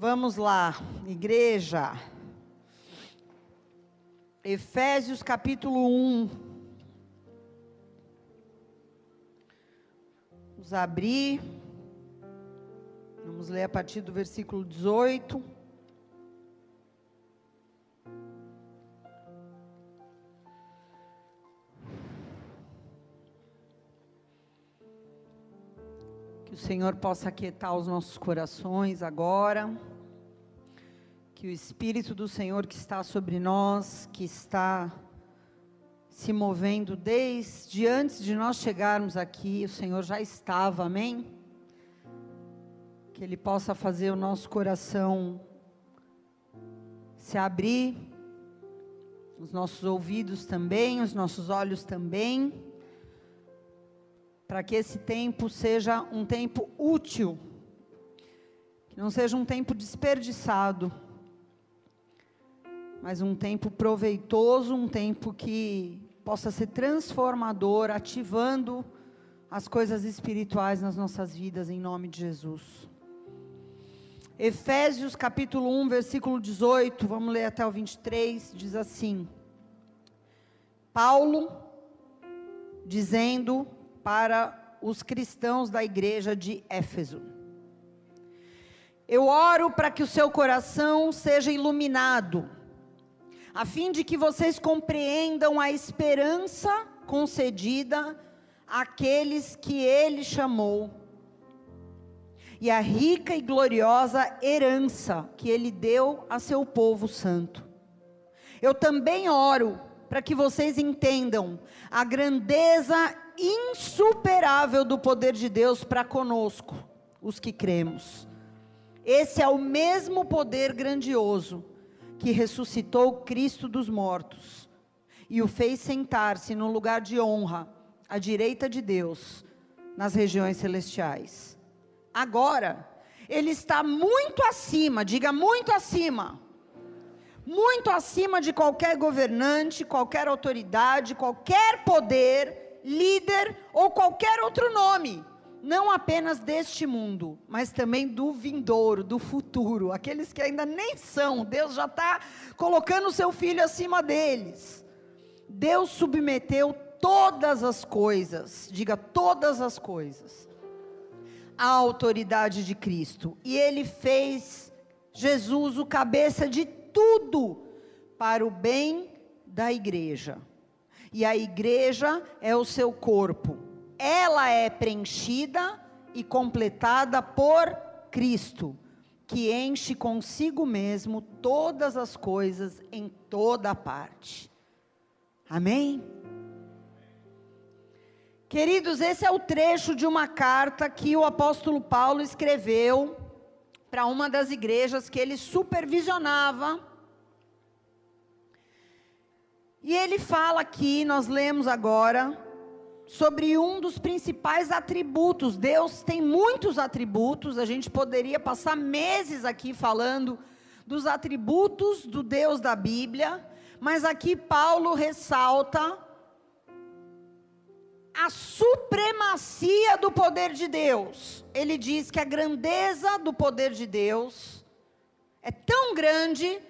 Vamos lá, igreja. Efésios capítulo 1. Vamos abrir. Vamos ler a partir do versículo 18. Senhor possa aquietar os nossos corações agora. Que o Espírito do Senhor que está sobre nós, que está se movendo desde antes de nós chegarmos aqui, o Senhor já estava, amém? Que Ele possa fazer o nosso coração se abrir, os nossos ouvidos também, os nossos olhos também para que esse tempo seja um tempo útil, que não seja um tempo desperdiçado, mas um tempo proveitoso, um tempo que possa ser transformador, ativando as coisas espirituais nas nossas vidas, em nome de Jesus. Efésios capítulo 1, versículo 18, vamos ler até o 23, diz assim: Paulo, dizendo para os cristãos da igreja de Éfeso. Eu oro para que o seu coração seja iluminado, a fim de que vocês compreendam a esperança concedida àqueles que ele chamou, e a rica e gloriosa herança que ele deu a seu povo santo. Eu também oro para que vocês entendam a grandeza insuperável do poder de Deus para conosco, os que cremos. Esse é o mesmo poder grandioso que ressuscitou Cristo dos mortos e o fez sentar-se no lugar de honra, à direita de Deus, nas regiões celestiais. Agora, ele está muito acima, diga muito acima, muito acima de qualquer governante, qualquer autoridade, qualquer poder líder ou qualquer outro nome, não apenas deste mundo, mas também do vindouro, do futuro, aqueles que ainda nem são, Deus já está colocando o seu filho acima deles. Deus submeteu todas as coisas, diga todas as coisas, à autoridade de Cristo, e Ele fez Jesus o cabeça de tudo para o bem da igreja e a igreja é o seu corpo. Ela é preenchida e completada por Cristo, que enche consigo mesmo todas as coisas em toda parte. Amém? Queridos, esse é o trecho de uma carta que o apóstolo Paulo escreveu para uma das igrejas que ele supervisionava e ele fala aqui, nós lemos agora, sobre um dos principais atributos. Deus tem muitos atributos, a gente poderia passar meses aqui falando dos atributos do Deus da Bíblia, mas aqui Paulo ressalta a supremacia do poder de Deus. Ele diz que a grandeza do poder de Deus é tão grande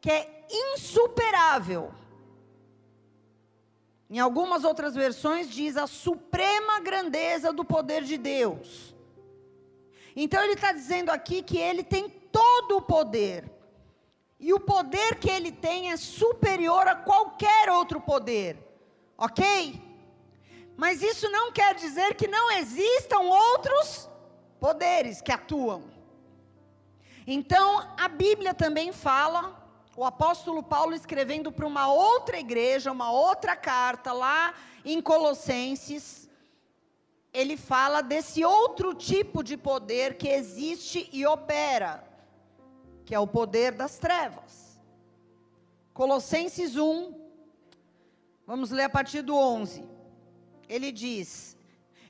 que é insuperável. Em algumas outras versões diz a suprema grandeza do poder de Deus. Então ele está dizendo aqui que ele tem todo o poder. E o poder que ele tem é superior a qualquer outro poder. Ok? Mas isso não quer dizer que não existam outros poderes que atuam. Então, a Bíblia também fala o apóstolo Paulo escrevendo para uma outra igreja, uma outra carta lá em Colossenses, ele fala desse outro tipo de poder que existe e opera, que é o poder das trevas. Colossenses 1, vamos ler a partir do 11. Ele diz: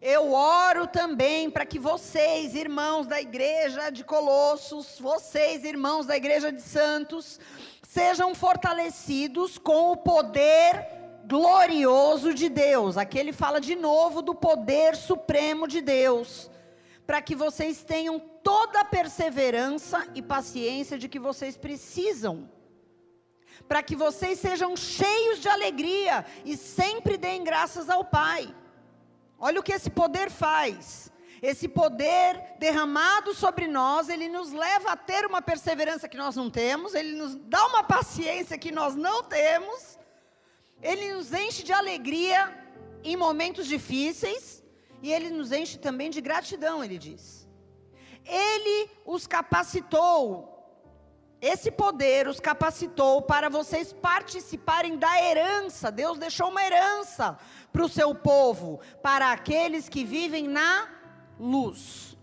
Eu oro também para que vocês, irmãos da igreja de Colossos, vocês, irmãos da igreja de Santos, sejam fortalecidos com o poder glorioso de Deus. Aqui ele fala de novo do poder supremo de Deus, para que vocês tenham toda a perseverança e paciência de que vocês precisam, para que vocês sejam cheios de alegria e sempre deem graças ao Pai. Olha o que esse poder faz. Esse poder derramado sobre nós, ele nos leva a ter uma perseverança que nós não temos, ele nos dá uma paciência que nós não temos, ele nos enche de alegria em momentos difíceis e ele nos enche também de gratidão, ele diz. Ele os capacitou, esse poder os capacitou para vocês participarem da herança. Deus deixou uma herança para o seu povo, para aqueles que vivem na luz.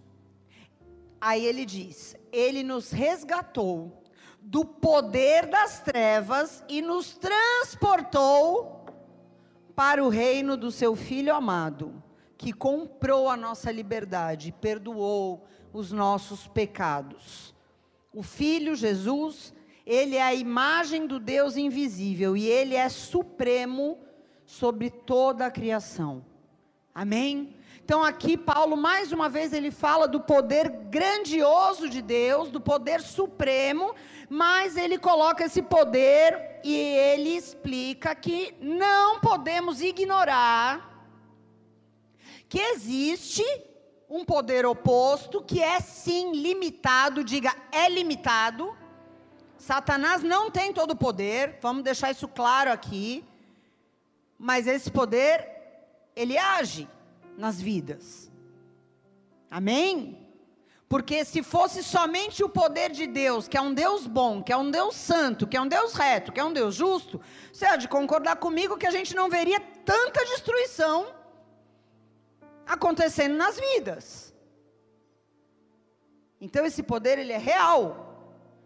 Aí ele diz: Ele nos resgatou do poder das trevas e nos transportou para o reino do seu Filho amado, que comprou a nossa liberdade, perdoou os nossos pecados. O Filho Jesus, ele é a imagem do Deus invisível e ele é supremo sobre toda a criação. Amém? Então aqui Paulo mais uma vez ele fala do poder grandioso de Deus, do poder supremo, mas ele coloca esse poder e ele explica que não podemos ignorar que existe um poder oposto que é sim limitado, diga, é limitado. Satanás não tem todo o poder, vamos deixar isso claro aqui. Mas esse poder, ele age nas vidas. Amém? Porque se fosse somente o poder de Deus, que é um Deus bom, que é um Deus santo, que é um Deus reto, que é um Deus justo, você há de concordar comigo que a gente não veria tanta destruição acontecendo nas vidas. Então esse poder ele é real.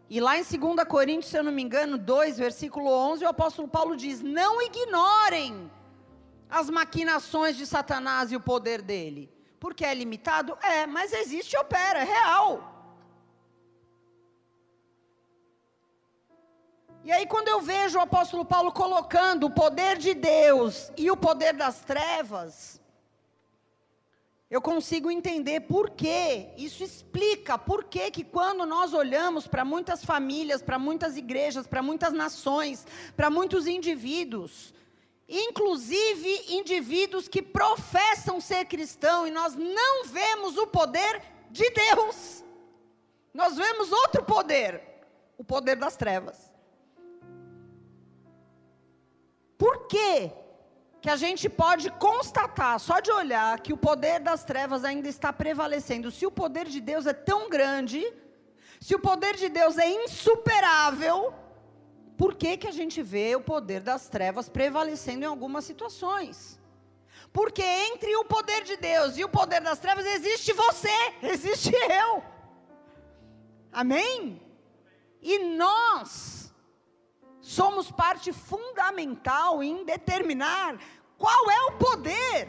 E lá em 2 Coríntios, se eu não me engano, 2, versículo 11, o apóstolo Paulo diz: "Não ignorem as maquinações de Satanás e o poder dele. Porque é limitado? É, mas existe e opera, é real. E aí, quando eu vejo o apóstolo Paulo colocando o poder de Deus e o poder das trevas, eu consigo entender por quê. Isso explica por quê que quando nós olhamos para muitas famílias, para muitas igrejas, para muitas nações, para muitos indivíduos, inclusive indivíduos que professam ser cristão, e nós não vemos o poder de Deus. Nós vemos outro poder, o poder das trevas. Por quê? Que a gente pode constatar, só de olhar, que o poder das trevas ainda está prevalecendo. Se o poder de Deus é tão grande, se o poder de Deus é insuperável, por que, que a gente vê o poder das trevas prevalecendo em algumas situações? Porque entre o poder de Deus e o poder das trevas existe você, existe eu. Amém? E nós somos parte fundamental em determinar qual é o poder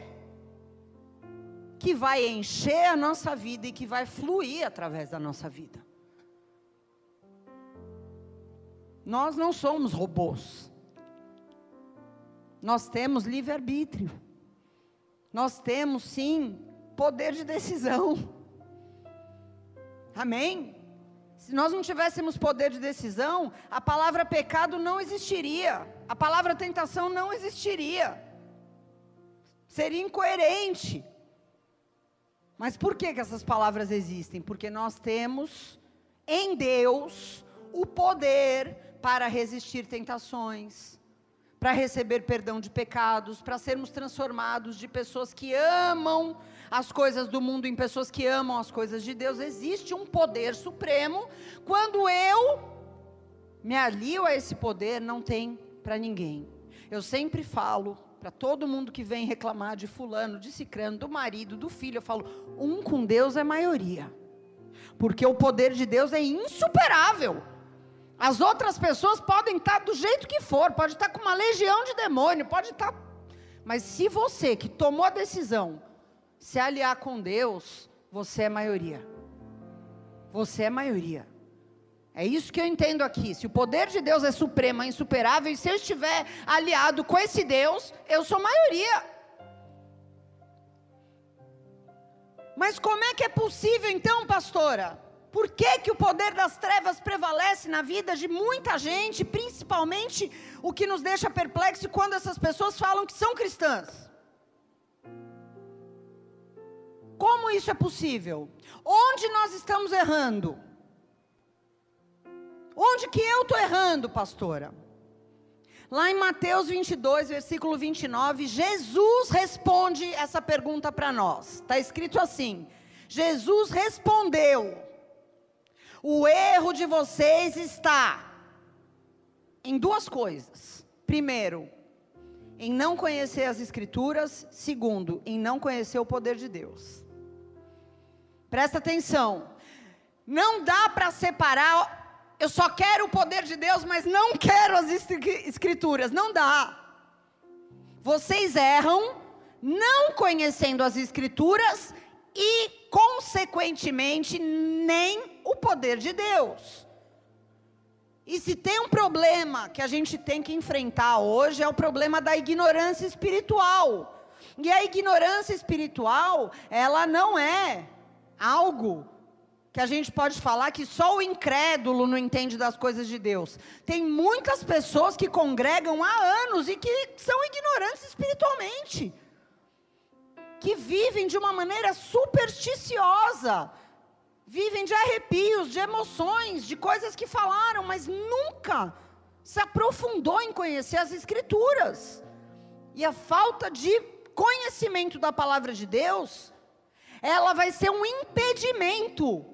que vai encher a nossa vida e que vai fluir através da nossa vida. Nós não somos robôs. Nós temos livre-arbítrio. Nós temos, sim, poder de decisão. Amém? Se nós não tivéssemos poder de decisão, a palavra pecado não existiria. A palavra tentação não existiria. Seria incoerente. Mas por que, que essas palavras existem? Porque nós temos em Deus o poder para resistir tentações, para receber perdão de pecados, para sermos transformados de pessoas que amam as coisas do mundo em pessoas que amam as coisas de Deus. Existe um poder supremo. Quando eu me alio a esse poder, não tem para ninguém. Eu sempre falo para todo mundo que vem reclamar de fulano, de cicrano, do marido, do filho, eu falo, um com Deus é maioria. Porque o poder de Deus é insuperável. As outras pessoas podem estar do jeito que for, pode estar com uma legião de demônio, pode estar. Mas se você que tomou a decisão se aliar com Deus, você é maioria. Você é maioria. É isso que eu entendo aqui. Se o poder de Deus é supremo, é insuperável, e se eu estiver aliado com esse Deus, eu sou maioria. Mas como é que é possível então, pastora? Por que, que o poder das trevas prevalece na vida de muita gente, principalmente o que nos deixa perplexo quando essas pessoas falam que são cristãs? Como isso é possível? Onde nós estamos errando? Onde que eu estou errando, pastora? Lá em Mateus 22, versículo 29, Jesus responde essa pergunta para nós. Está escrito assim: Jesus respondeu: O erro de vocês está em duas coisas. Primeiro, em não conhecer as Escrituras. Segundo, em não conhecer o poder de Deus. Presta atenção. Não dá para separar eu só quero o poder de Deus, mas não quero as escrituras. Não dá. Vocês erram não conhecendo as escrituras e, consequentemente, nem o poder de Deus. E se tem um problema que a gente tem que enfrentar hoje, é o problema da ignorância espiritual. E a ignorância espiritual, ela não é algo que a gente pode falar que só o incrédulo não entende das coisas de Deus. Tem muitas pessoas que congregam há anos e que são ignorantes espiritualmente, que vivem de uma maneira supersticiosa, vivem de arrepios, de emoções, de coisas que falaram, mas nunca se aprofundou em conhecer as Escrituras. E a falta de conhecimento da palavra de Deus, ela vai ser um impedimento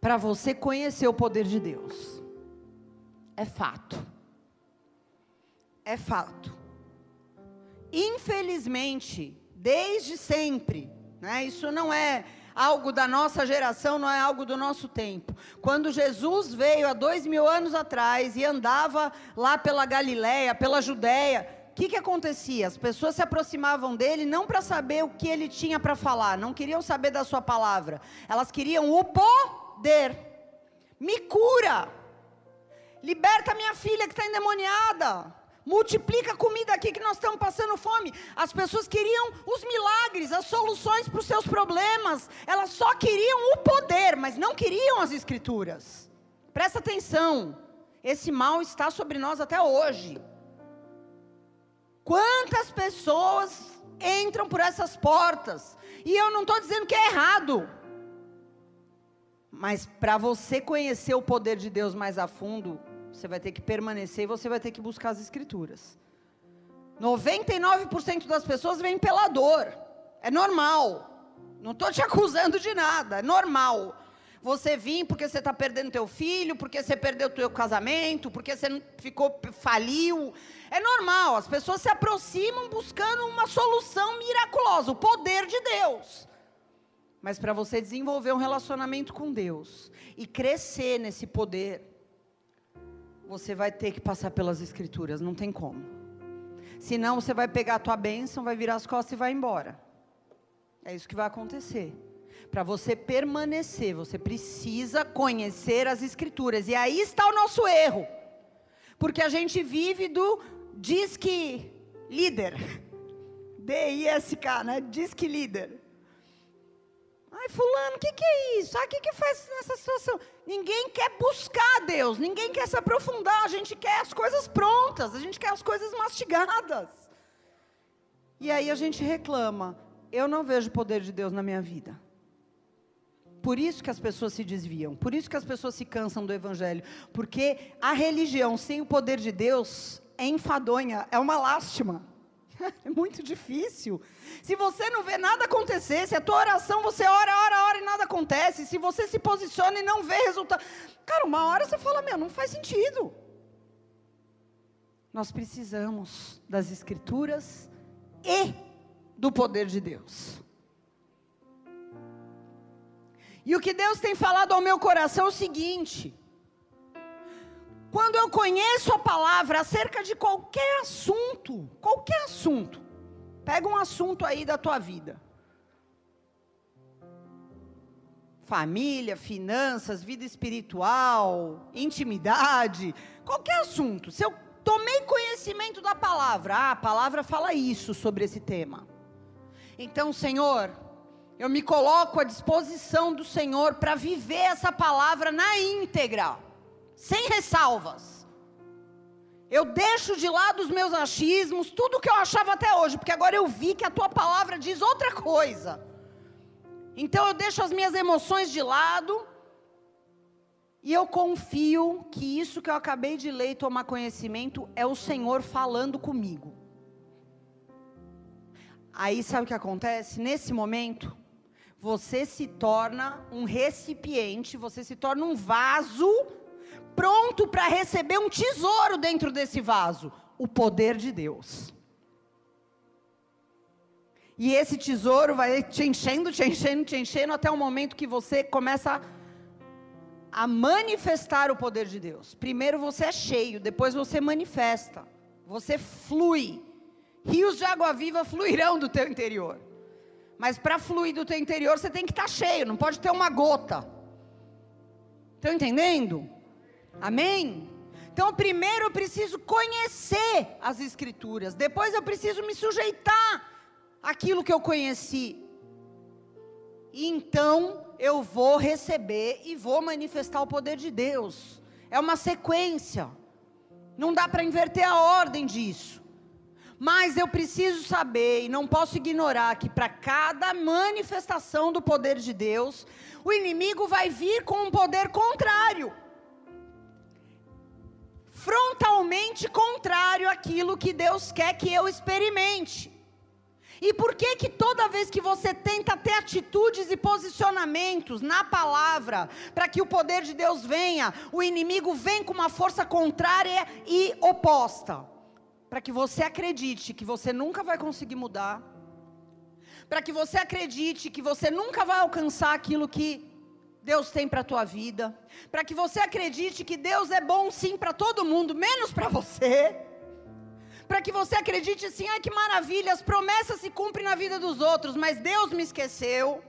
para você conhecer o poder de Deus. É fato. É fato. Infelizmente, desde sempre, né, isso não é algo da nossa geração, não é algo do nosso tempo. Quando Jesus veio há dois mil anos atrás e andava lá pela Galiléia, pela Judéia, que, que acontecia? As pessoas se aproximavam dele não para saber o que ele tinha para falar, não queriam saber da sua palavra, elas queriam o poder. Me cura. Liberta minha filha que está endemoniada. Multiplica a comida aqui que nós estamos passando fome. As pessoas queriam os milagres, as soluções para os seus problemas. Elas só queriam o poder, mas não queriam as escrituras. Presta atenção. Esse mal está sobre nós até hoje. Quantas pessoas entram por essas portas? E eu não estou dizendo que é errado. Mas para você conhecer o poder de Deus mais a fundo, você vai ter que permanecer e você vai ter que buscar as escrituras. 99% das pessoas vêm pela dor. É normal. Não estou te acusando de nada. É normal. Você vir porque você está perdendo teu filho, porque você perdeu teu casamento, porque você ficou faliu. É normal. As pessoas se aproximam buscando uma solução miraculosa, o poder de Deus. Mas para você desenvolver um relacionamento com Deus e crescer nesse poder, você vai ter que passar pelas escrituras, não tem como. Senão você vai pegar a tua bênção, vai virar as costas e vai embora. É isso que vai acontecer. Para você permanecer, você precisa conhecer as escrituras. E aí está o nosso erro. Porque a gente vive do diz que líder. D-I-S-K, né? Diz que líder. Ai, fulano, o que, que é isso? o que, que faz nessa situação? Ninguém quer buscar Deus, ninguém quer se aprofundar, a gente quer as coisas prontas, a gente quer as coisas mastigadas. E aí a gente reclama, eu não vejo o poder de Deus na minha vida. Por isso que as pessoas se desviam, por isso que as pessoas se cansam do Evangelho, porque a religião sem o poder de Deus é enfadonha, é uma lástima. É muito difícil. Se você não vê nada acontecer, se a tua oração você ora, ora, ora e nada acontece, se você se posiciona e não vê resultado, cara, uma hora você fala, meu, não faz sentido. Nós precisamos das escrituras e do poder de Deus. E o que Deus tem falado ao meu coração é o seguinte: quando eu conheço a palavra acerca de qualquer assunto, qualquer assunto, pega um assunto aí da tua vida. Família, finanças, vida espiritual, intimidade, qualquer assunto. Se eu tomei conhecimento da palavra, ah, a palavra fala isso sobre esse tema. Então, Senhor, eu me coloco à disposição do Senhor para viver essa palavra na íntegra, sem ressalvas. Eu deixo de lado os meus achismos, tudo que eu achava até hoje, porque agora eu vi que a tua palavra diz outra coisa. Então eu deixo as minhas emoções de lado e eu confio que isso que eu acabei de ler e tomar conhecimento é o Senhor falando comigo. Aí sabe o que acontece? Nesse momento, você se torna um recipiente, você se torna um vaso pronto para receber um tesouro dentro desse vaso o poder de Deus. E esse tesouro vai te enchendo, te enchendo, te enchendo, até o momento que você começa a, manifestar o poder de Deus. Primeiro você é cheio, depois você manifesta, você flui. Rios de água viva fluirão do teu interior. Mas para fluir do teu interior, você tem que estar tá cheio, não pode ter uma gota. Estão entendendo? Amém? Então, primeiro eu preciso conhecer as Escrituras, depois eu preciso me sujeitar àquilo que eu conheci. Então eu vou receber e vou manifestar o poder de Deus. É uma sequência. Não dá para inverter a ordem disso. Mas eu preciso saber e não posso ignorar que para cada manifestação do poder de Deus, o inimigo vai vir com um poder contrário. Frontalmente contrário àquilo que Deus quer que eu experimente. E por que que toda vez que você tenta ter atitudes e posicionamentos na palavra, para que o poder de Deus venha, o inimigo vem com uma força contrária e oposta? Para que você acredite que você nunca vai conseguir mudar, para que você acredite que você nunca vai alcançar aquilo que Deus tem para a tua vida, para que você acredite que Deus é bom sim para todo mundo, menos para você, para que você acredite assim, ai que maravilha, as promessas se cumprem na vida dos outros, mas Deus me esqueceu,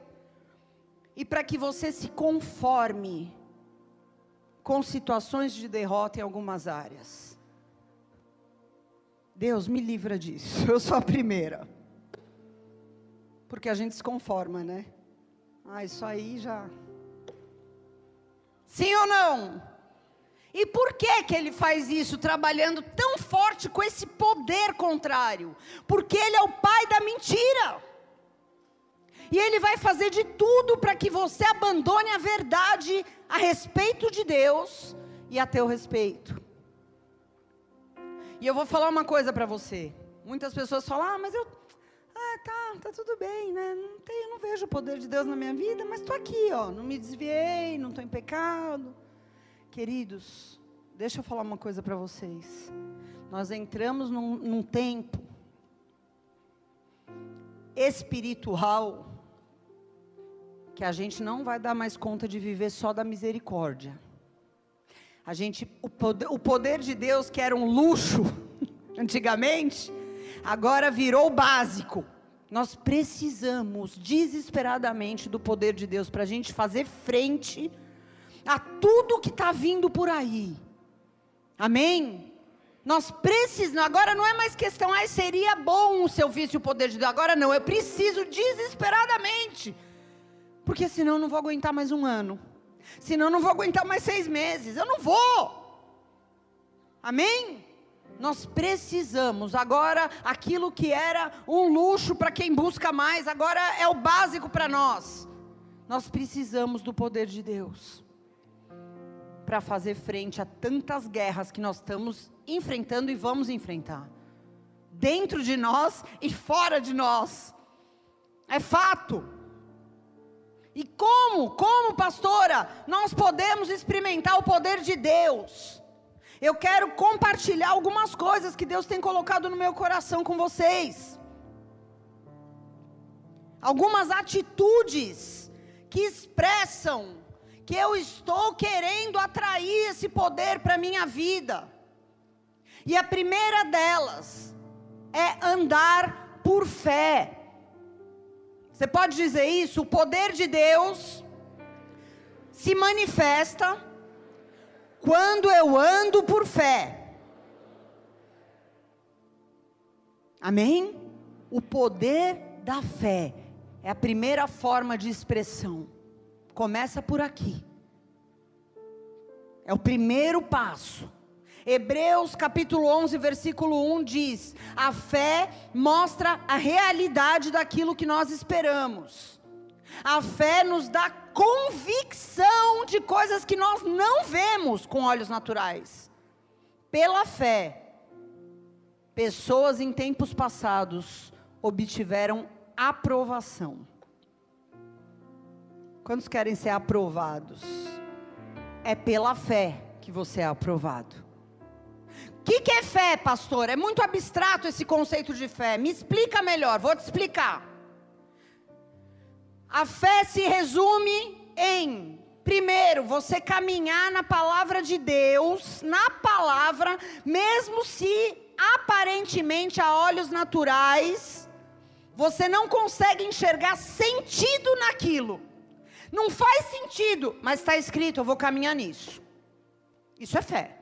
e para que você se conforme com situações de derrota em algumas áreas. Deus me livra disso, eu sou a primeira. Porque a gente se conforma, né? Ah, isso aí já. Sim ou não? E por que que ele faz isso trabalhando tão forte com esse poder contrário? Porque ele é o pai da mentira. E ele vai fazer de tudo para que você abandone a verdade a respeito de Deus e a teu respeito. E eu vou falar uma coisa para você. Muitas pessoas falam: "Ah, mas eu ah, tá, tá tudo bem, né? Não tenho, não vejo o poder de Deus na minha vida, mas estou aqui, ó, não me desviei, não estou em pecado". Queridos, deixa eu falar uma coisa para vocês. Nós entramos num, num tempo espiritual que a gente não vai dar mais conta de viver só da misericórdia. A gente, o poder, o poder de Deus, que era um luxo antigamente, agora virou básico. Nós precisamos desesperadamente do poder de Deus para a gente fazer frente a tudo que está vindo por aí. Amém? Nós precisamos, agora não é mais questão, ah, seria bom se eu visse o poder de Deus. Agora não, eu preciso desesperadamente. Porque senão eu não vou aguentar mais um ano senão eu não vou aguentar mais seis meses. Eu não vou. Amém? Nós precisamos. Agora, aquilo que era um luxo para quem busca mais, agora é o básico para nós. Nós precisamos do poder de Deus para fazer frente a tantas guerras que nós estamos enfrentando e vamos enfrentar. Dentro de nós e fora de nós. É fato. E como, como pastora, nós podemos experimentar o poder de Deus? Eu quero compartilhar algumas coisas que Deus tem colocado no meu coração com vocês. Algumas atitudes que expressam que eu estou querendo atrair esse poder para minha vida. E a primeira delas é andar por fé. Você pode dizer isso? O poder de Deus se manifesta quando eu ando por fé. Amém? O poder da fé. É a primeira forma de expressão. Começa por aqui. É o primeiro passo. Hebreus capítulo 11, versículo 1 diz: A fé mostra a realidade daquilo que nós esperamos. A fé nos dá convicção de coisas que nós não vemos com olhos naturais. Pela fé, pessoas em tempos passados obtiveram aprovação. Quantos querem ser aprovados? É pela fé que você é aprovado. O que, que é fé, pastor? É muito abstrato esse conceito de fé. Me explica melhor, vou te explicar. A fé se resume em, primeiro, você caminhar na palavra de Deus, na palavra, mesmo se aparentemente a olhos naturais, você não consegue enxergar sentido naquilo. Não faz sentido, mas está escrito, eu vou caminhar nisso. Isso é fé.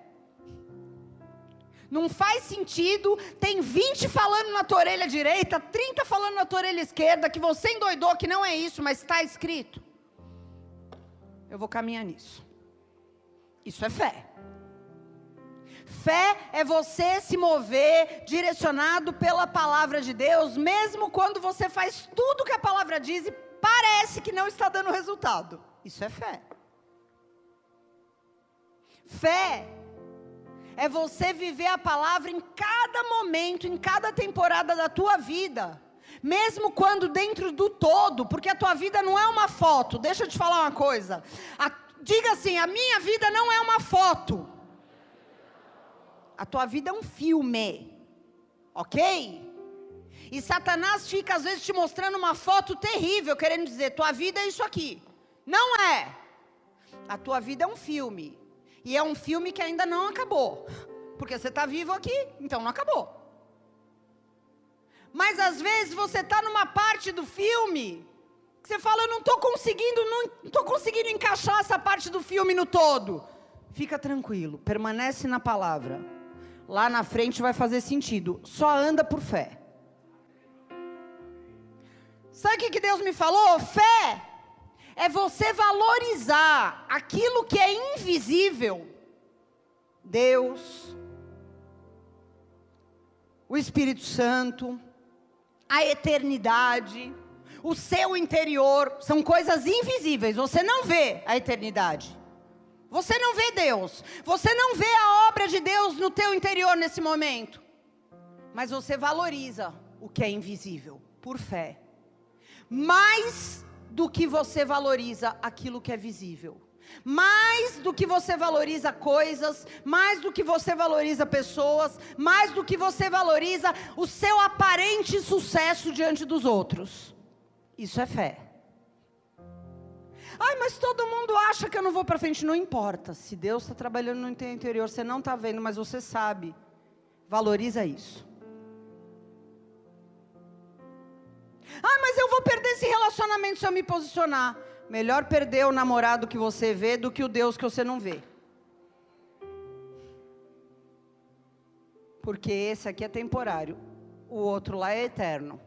Não faz sentido, tem 20 falando na tua orelha direita, 30 falando na tua orelha esquerda, que você endoidou, que não é isso, mas está escrito. Eu vou caminhar nisso. Isso é fé. Fé é você se mover direcionado pela palavra de Deus, mesmo quando você faz tudo que a palavra diz e parece que não está dando resultado. Isso é fé. Fé é você viver a palavra em cada momento, em cada temporada da tua vida. Mesmo quando dentro do todo, porque a tua vida não é uma foto. Deixa eu te falar uma coisa. A, diga assim: a minha vida não é uma foto. A tua vida é um filme. Ok? E Satanás fica às vezes te mostrando uma foto terrível, querendo dizer: tua vida é isso aqui. Não é. A tua vida é um filme. E é um filme que ainda não acabou. Porque você está vivo aqui, então não acabou. Mas às vezes você está numa parte do filme que você fala, eu não estou conseguindo, não estou conseguindo encaixar essa parte do filme no todo. Fica tranquilo, permanece na palavra. Lá na frente vai fazer sentido. Só anda por fé. Sabe o que Deus me falou? Fé é você valorizar aquilo que é invisível. Deus, o Espírito Santo, a eternidade, o seu interior, são coisas invisíveis. Você não vê a eternidade. Você não vê Deus. Você não vê a obra de Deus no teu interior nesse momento. Mas você valoriza o que é invisível por fé. Mais do que você valoriza aquilo que é visível. Mais do que você valoriza coisas, mais do que você valoriza pessoas, mais do que você valoriza o seu aparente sucesso diante dos outros. Isso é fé. Ai, mas todo mundo acha que eu não vou para frente. Não importa. Se Deus está trabalhando no teu interior, você não está vendo, mas você sabe. Valoriza isso. Ah, mas eu vou perder esse relacionamento se eu me posicionar. Melhor perder o namorado que você vê do que o Deus que você não vê. Porque esse aqui é temporário, o outro lá é eterno.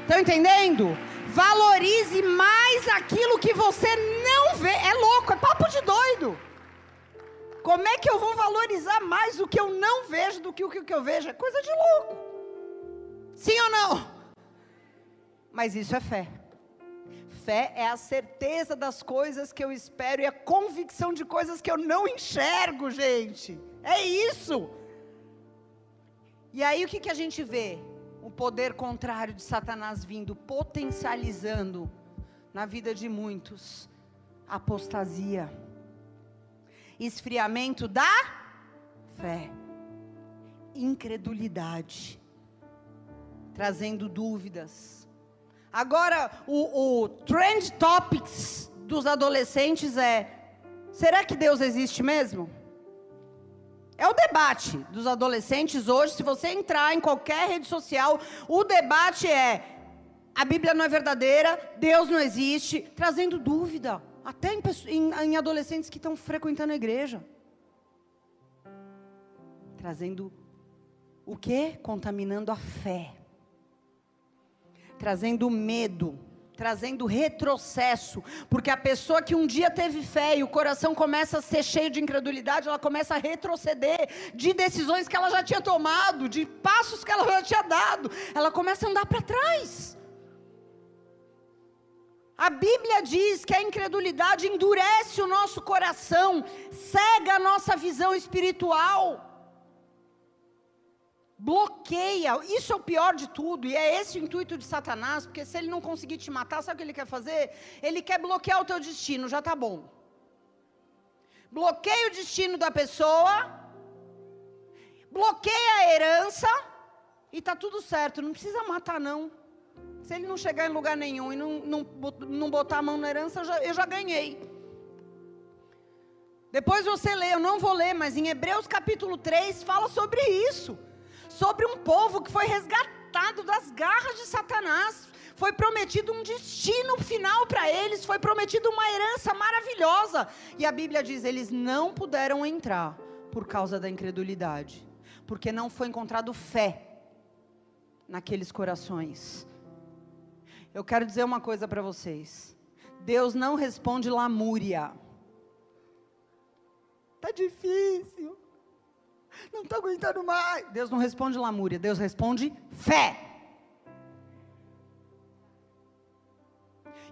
Estão entendendo? Valorize mais aquilo que você não vê. É louco, é papo de doido. Como é que eu vou valorizar mais o que eu não vejo do que o que eu vejo? É coisa de louco. Sim ou não? Mas isso é fé. Fé é a certeza das coisas que eu espero e a convicção de coisas que eu não enxergo, gente. É isso. E aí o que, que a gente vê? O poder contrário de Satanás vindo, potencializando na vida de muitos apostasia, esfriamento da fé, incredulidade trazendo dúvidas. Agora, o, o trend topics dos adolescentes é: será que Deus existe mesmo? É o debate dos adolescentes hoje. Se você entrar em qualquer rede social, o debate é: a Bíblia não é verdadeira, Deus não existe, trazendo dúvida, até em, em, em adolescentes que estão frequentando a igreja. Trazendo o que? Contaminando a fé trazendo medo, trazendo retrocesso, porque a pessoa que um dia teve fé e o coração começa a ser cheio de incredulidade, ela começa a retroceder de decisões que ela já tinha tomado, de passos que ela já tinha dado, ela começa a andar para trás. A Bíblia diz que a incredulidade endurece o nosso coração, cega a nossa visão espiritual bloqueia. Isso é o pior de tudo, e é esse o intuito de Satanás, porque se ele não conseguir te matar, sabe o que ele quer fazer? Ele quer bloquear o teu destino, já está bom. Bloqueia o destino da pessoa, bloqueia a herança, e está tudo certo, não precisa matar não. Se ele não chegar em lugar nenhum e não, não, não botar a mão na herança, eu já, eu já ganhei. Depois você lê, eu não vou ler, mas em Hebreus capítulo 3 fala sobre isso sobre um povo que foi resgatado das garras de Satanás. Foi prometido um destino final para eles, foi prometido uma herança maravilhosa. E a Bíblia diz: eles não puderam entrar por causa da incredulidade, porque não foi encontrado fé naqueles corações. Eu quero dizer uma coisa para vocês: Deus não responde lamúria. Tá difícil não estou aguentando mais. Deus não responde lamúria, Deus responde fé.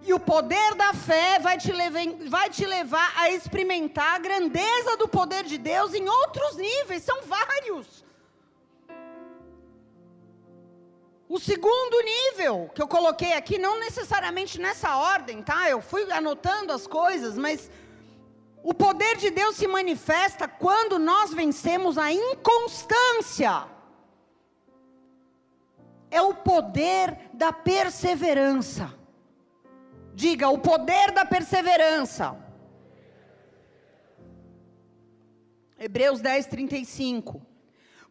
E o poder da fé vai te, levar, vai te levar a experimentar a grandeza do poder de Deus em outros níveis, são vários. O segundo nível que eu coloquei aqui, não necessariamente nessa ordem, tá? Eu fui anotando as coisas, mas o poder de Deus se manifesta quando nós vencemos a inconstância. É o poder da perseverança. Diga, o poder da perseverança. Hebreus 10, 35.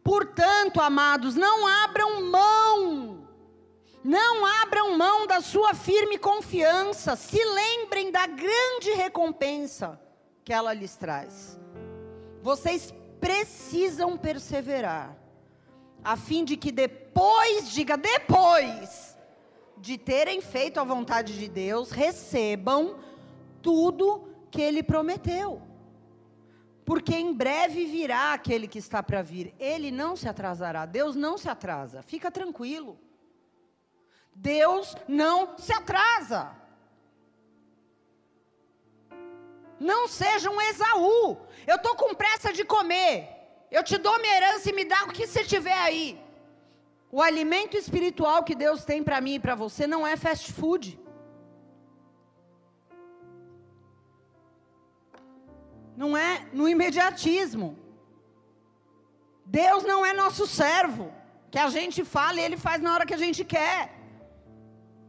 Portanto, amados, não abram mão, não abram mão da sua firme confiança, se lembrem da grande recompensa que ela lhes traz. Vocês precisam perseverar, a fim de que depois, diga depois, de terem feito a vontade de Deus, recebam tudo que Ele prometeu. Porque em breve virá aquele que está para vir. Ele não se atrasará. Deus não se atrasa. Fica tranquilo. Deus não se atrasa. Não seja um Esaú. Eu estou com pressa de comer. Eu te dou minha herança e me dá o que você tiver aí. O alimento espiritual que Deus tem para mim e para você não é fast food. Não é no imediatismo. Deus não é nosso servo, que a gente fala e ele faz na hora que a gente quer.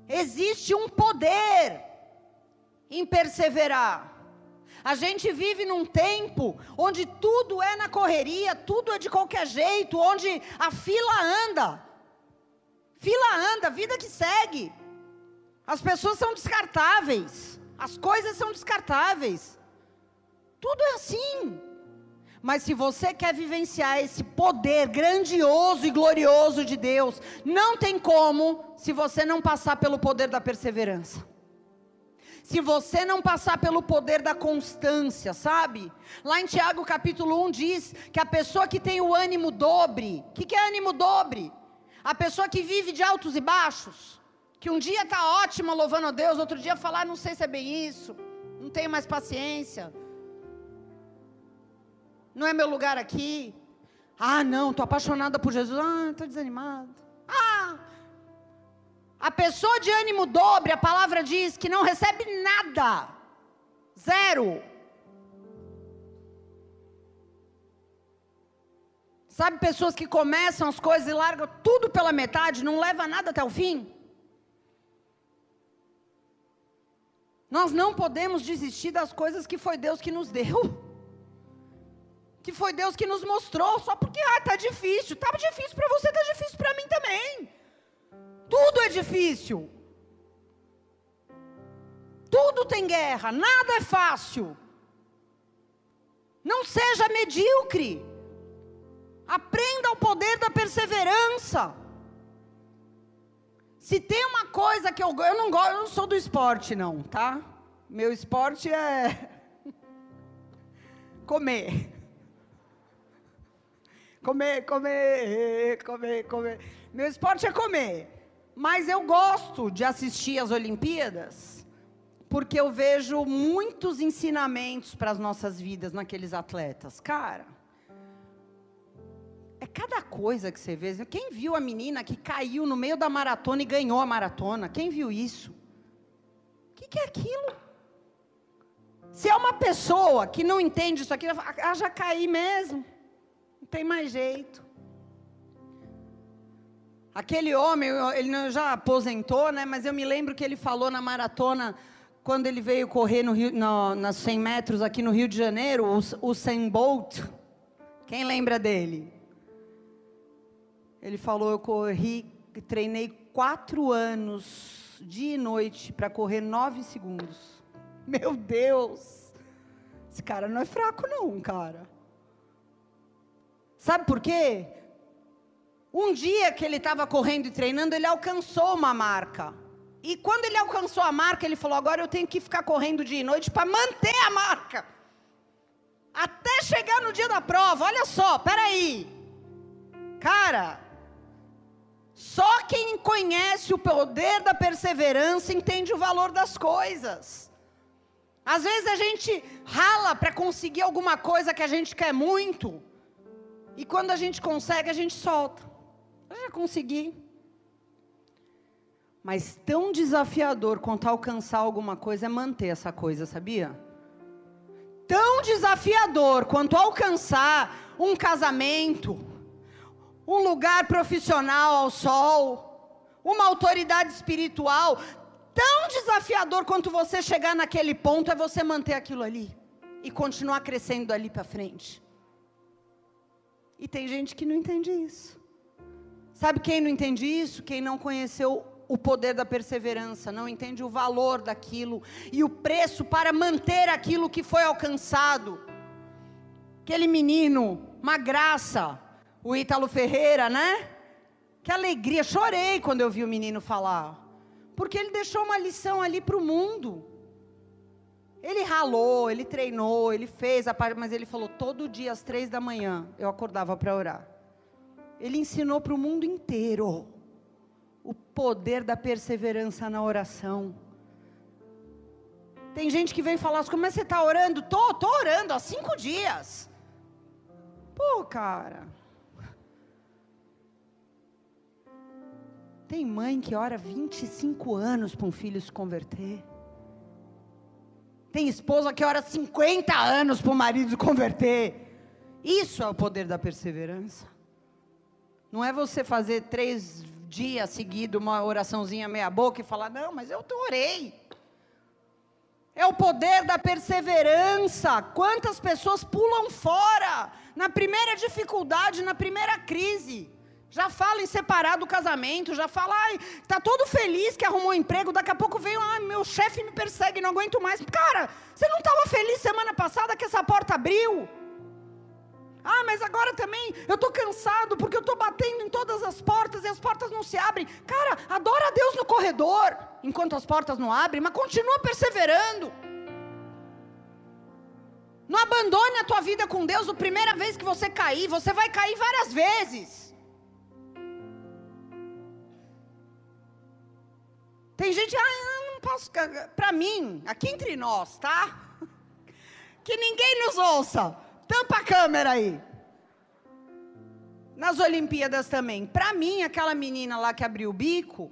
Existe um poder em perseverar. A gente vive num tempo onde tudo é na correria, tudo é de qualquer jeito, onde a fila anda. Fila anda, vida que segue. As pessoas são descartáveis, as coisas são descartáveis. Tudo é assim. Mas se você quer vivenciar esse poder grandioso e glorioso de Deus, não tem como se você não passar pelo poder da perseverança se você não passar pelo poder da constância, sabe? Lá em Tiago capítulo 1 diz que a pessoa que tem o ânimo dobre, o que, que é ânimo dobre? A pessoa que vive de altos e baixos, que um dia está ótima louvando a Deus, outro dia falar, não sei se é bem isso, não tenho mais paciência, não é meu lugar aqui. Ah, não, estou apaixonada por Jesus. Ah, estou desanimado. Ah, a pessoa de ânimo dobre, a palavra diz que não recebe nada. Zero. Sabe pessoas que começam as coisas e largam tudo pela metade, não leva nada até o fim? Nós não podemos desistir das coisas que foi Deus que nos deu. Que foi Deus que nos mostrou, só porque ah, tá difícil. Tá difícil para você, tá difícil para mim também. Tudo é difícil. Tudo tem guerra, nada é fácil. Não seja medíocre. Aprenda o poder da perseverança. Se tem uma coisa que eu eu não gosto, eu não sou do esporte não, tá? Meu esporte é comer. Comer, comer, comer, comer. Meu esporte é comer. Mas eu gosto de assistir as Olimpíadas, porque eu vejo muitos ensinamentos para as nossas vidas naqueles atletas. Cara, é cada coisa que você vê. Quem viu a menina que caiu no meio da maratona e ganhou a maratona? Quem viu isso? O que, que é aquilo? Se é uma pessoa que não entende isso aqui, ah, já caí mesmo. Não tem mais jeito. Aquele homem, ele já aposentou, né? Mas eu me lembro que ele falou na maratona, quando ele veio correr no Rio, no, nas 100 metros aqui no Rio de Janeiro, o, o Sam Bolt. Quem lembra dele? Ele falou: Eu corri, treinei quatro anos, dia e noite, para correr nove segundos. Meu Deus! Esse cara não é fraco, não, cara. Sabe por quê? Um dia que ele estava correndo e treinando, ele alcançou uma marca. E quando ele alcançou a marca, ele falou: agora eu tenho que ficar correndo dia e noite para manter a marca. Até chegar no dia da prova. Olha só, peraí. Cara, só quem conhece o poder da perseverança entende o valor das coisas. Às vezes a gente rala para conseguir alguma coisa que a gente quer muito, e quando a gente consegue, a gente solta. Já consegui. Mas tão desafiador quanto alcançar alguma coisa é manter essa coisa, sabia? Tão desafiador quanto alcançar um casamento, um lugar profissional ao sol, uma autoridade espiritual, tão desafiador quanto você chegar naquele ponto é você manter aquilo ali e continuar crescendo dali para frente. E tem gente que não entende isso. Sabe quem não entende isso? Quem não conheceu o poder da perseverança, não entende o valor daquilo e o preço para manter aquilo que foi alcançado. Aquele menino, uma graça, o Ítalo Ferreira, né? Que alegria, chorei quando eu vi o menino falar. Porque ele deixou uma lição ali para o mundo. Ele ralou, ele treinou, ele fez a parte, mas ele falou: todo dia às três da manhã eu acordava para orar. Ele ensinou para o mundo inteiro o poder da perseverança na oração. Tem gente que vem falar assim, como é que você está orando? Tô, tô orando há cinco dias. Pô, cara. Tem mãe que ora 25 anos para um filho se converter. Tem esposa que ora 50 anos para o marido se converter. Isso é o poder da perseverança. Não é você fazer três dias seguidos uma oraçãozinha meia boca e falar, não, mas eu orei. É o poder da perseverança. Quantas pessoas pulam fora na primeira dificuldade, na primeira crise já fala em separar do casamento, já fala, ai, tá todo feliz que arrumou um emprego, daqui a pouco veio, ai, meu chefe me persegue, não aguento mais. Cara, você não estava feliz semana passada que essa porta abriu? Ah, mas agora também eu estou cansado porque eu estou batendo em todas as portas e as portas não se abrem. Cara, adora a Deus no corredor enquanto as portas não abrem, mas continua perseverando. Não abandone a tua vida com Deus. A primeira vez que você cair, você vai cair várias vezes. Tem gente, ah, não posso. Para mim, aqui entre nós, tá? Que ninguém nos ouça. Tampa a câmera aí. Nas Olimpíadas também. Para mim, aquela menina lá que abriu o bico,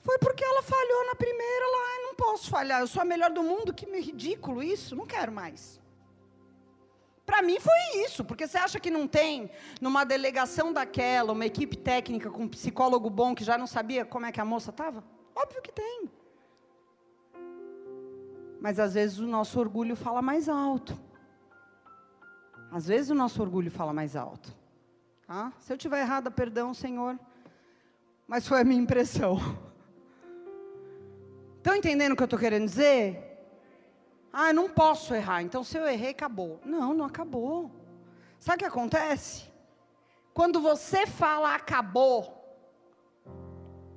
foi porque ela falhou na primeira lá. Eu não posso falhar, eu sou a melhor do mundo. Que ridículo isso, não quero mais. Para mim foi isso, porque você acha que não tem numa delegação daquela, uma equipe técnica com um psicólogo bom que já não sabia como é que a moça estava? Óbvio que tem. Mas às vezes o nosso orgulho fala mais alto. Às vezes o nosso orgulho fala mais alto. Tá? Se eu tiver errada, perdão, Senhor. Mas foi a minha impressão. Estão entendendo o que eu estou querendo dizer? Ah, eu não posso errar, então se eu errei, acabou. Não, não acabou. Sabe o que acontece? Quando você fala acabou,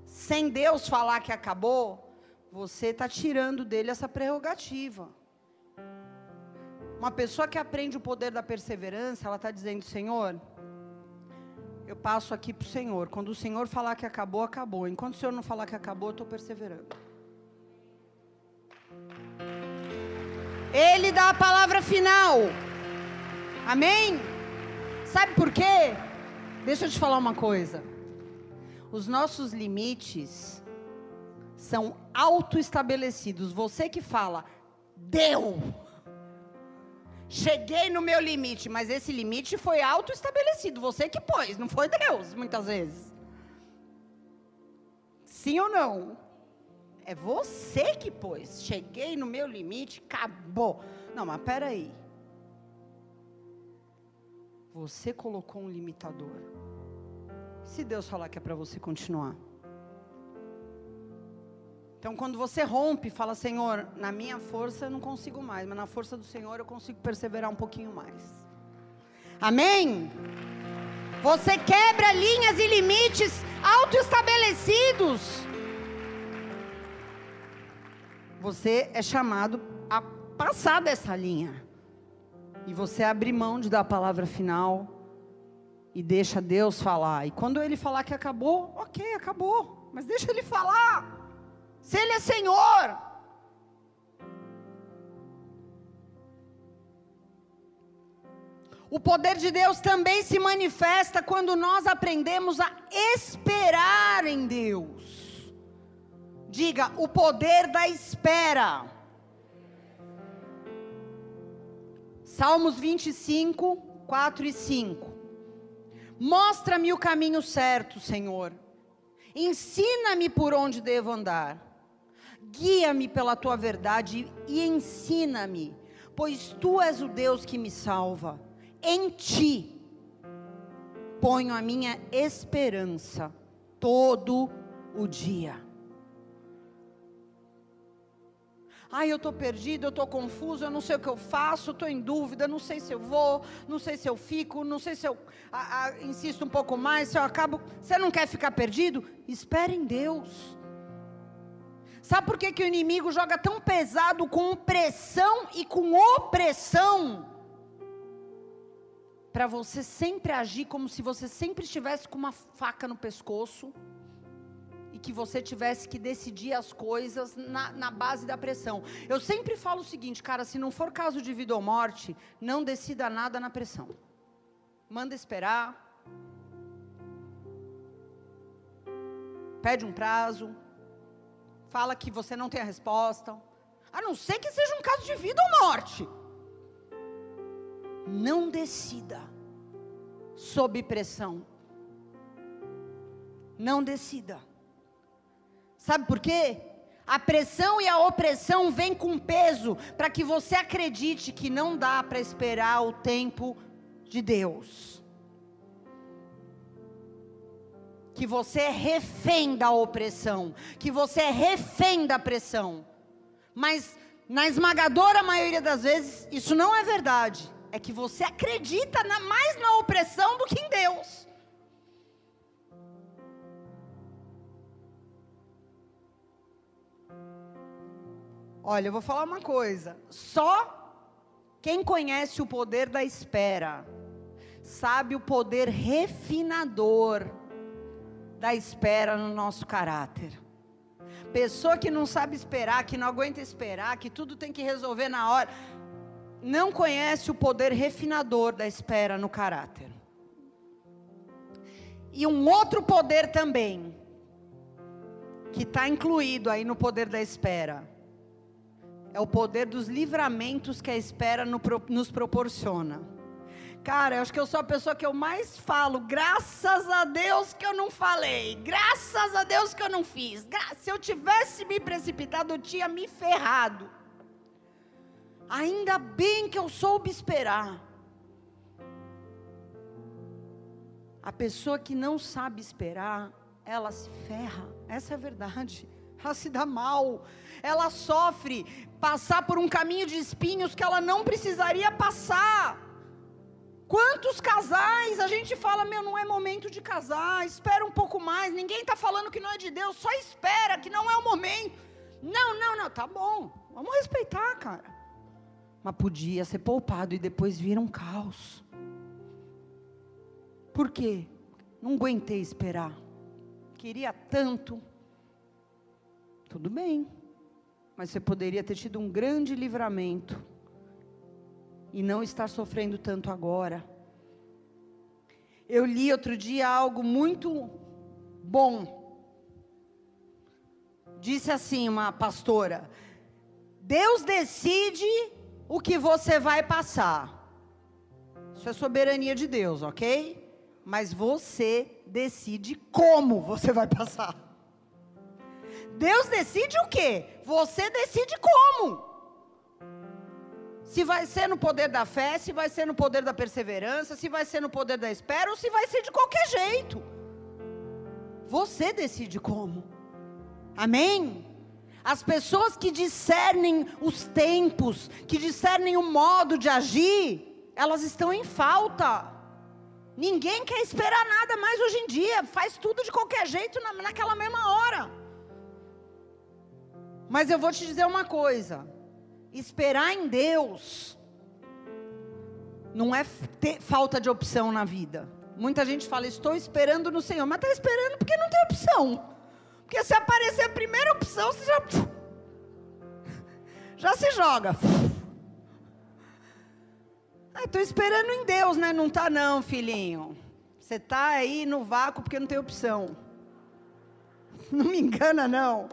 sem Deus falar que acabou, você está tirando dele essa prerrogativa. Uma pessoa que aprende o poder da perseverança, ela está dizendo: Senhor, eu passo aqui para o Senhor. Quando o Senhor falar que acabou, acabou. Enquanto o Senhor não falar que acabou, eu estou perseverando. Ele dá a palavra final. Amém? Sabe por quê? Deixa eu te falar uma coisa. Os nossos limites são autoestabelecidos. Você que fala, deu. Cheguei no meu limite, mas esse limite foi autoestabelecido. Você que pôs, não foi Deus, muitas vezes. Sim ou não? É você que pôs. Cheguei no meu limite, acabou. Não, mas peraí. Você colocou um limitador. Se Deus falar que é para você continuar. Então, quando você rompe, fala, Senhor, na minha força eu não consigo mais, mas na força do Senhor eu consigo perseverar um pouquinho mais. Amém? Você quebra linhas e limites autoestabelecidos. Você é chamado a passar dessa linha. E você abre mão de dar a palavra final e deixa Deus falar. E quando ele falar que acabou, ok, acabou. Mas deixa ele falar. Se Ele é Senhor. O poder de Deus também se manifesta quando nós aprendemos a esperar em Deus. Diga, o poder da espera. Salmos 25, 4 e 5. Mostra-me o caminho certo, Senhor. Ensina-me por onde devo andar guia-me pela tua verdade e ensina-me, pois tu és o Deus que me salva. Em ti ponho a minha esperança todo o dia. Ai, eu estou perdido, eu estou confuso, eu não sei o que eu faço, estou em dúvida, não sei se eu vou, não sei se eu fico, não sei se eu a, a, insisto um pouco mais, se eu acabo. Você não quer ficar perdido? Espere em Deus. Sabe por que, que o inimigo joga tão pesado com pressão e com opressão? Para você sempre agir como se você sempre estivesse com uma faca no pescoço e que você tivesse que decidir as coisas na, na, base da pressão. Eu sempre falo o seguinte, cara, se não for caso de vida ou morte, não decida nada na pressão. Manda esperar. Pede um prazo fala que você não tem a resposta, a não ser que seja um caso de vida ou morte. Não decida sob pressão. Não decida. Sabe por quê? A pressão e a opressão vêm com peso para que você acredite que não dá para esperar o tempo de Deus. Que você é refém da opressão, que você é refém da pressão. Mas na esmagadora maioria das vezes isso não é verdade. É que você acredita na, mais na opressão do que em Deus. Olha, eu vou falar uma coisa. Só quem conhece o poder da espera sabe o poder refinador da espera no nosso caráter. Pessoa que não sabe esperar, que não aguenta esperar, que tudo tem que resolver na hora, não conhece o poder refinador da espera no caráter. E um outro poder também, que está incluído aí no poder da espera, é o poder dos livramentos que a espera nos proporciona. Cara, eu acho que eu sou a pessoa que eu mais falo. Graças a Deus que eu não falei. Graças a Deus que eu não fiz. Se eu tivesse me precipitado, eu tinha me ferrado. Ainda bem que eu soube esperar. A pessoa que não sabe esperar, ela se ferra. Essa é a verdade. Ela se dá mal. Ela sofre passar por um caminho de espinhos que ela não precisaria passar. Quantos casais a gente fala, meu, não é momento de casar, espera um pouco mais, ninguém está falando que não é de Deus, só espera, que não é o momento. Não, não, não, tá bom, vamos respeitar, cara. Mas podia ser poupado e depois vira um caos. Por quê? Não aguentei esperar. Queria tanto. Tudo bem. Mas você poderia ter tido um grande livramento e não estar sofrendo tanto agora. Eu li outro dia algo muito bom. Disse assim uma pastora: Deus decide o que você vai passar. Isso é soberania de Deus, ok? Mas você decide como você vai passar. Deus decide o quê? Você decide como. Se vai ser no poder da fé, se vai ser no poder da perseverança, se vai ser no poder da espera ou se vai ser de qualquer jeito. Você decide como. Amém? As pessoas que discernem os tempos, que discernem o modo de agir, elas estão em falta. Ninguém quer esperar nada mais hoje em dia, faz tudo de qualquer jeito na, naquela mesma hora. Mas eu vou te dizer uma coisa: esperar em Deus não é ter falta de opção na vida. Muita gente fala, estou esperando no Senhor, mas está esperando porque não tem opção. Porque se aparecer a primeira opção, você já. Já se joga. Estou ah, esperando em Deus, né? Não tá não, filhinho. Você tá aí no vácuo porque não tem opção. Não me engana não.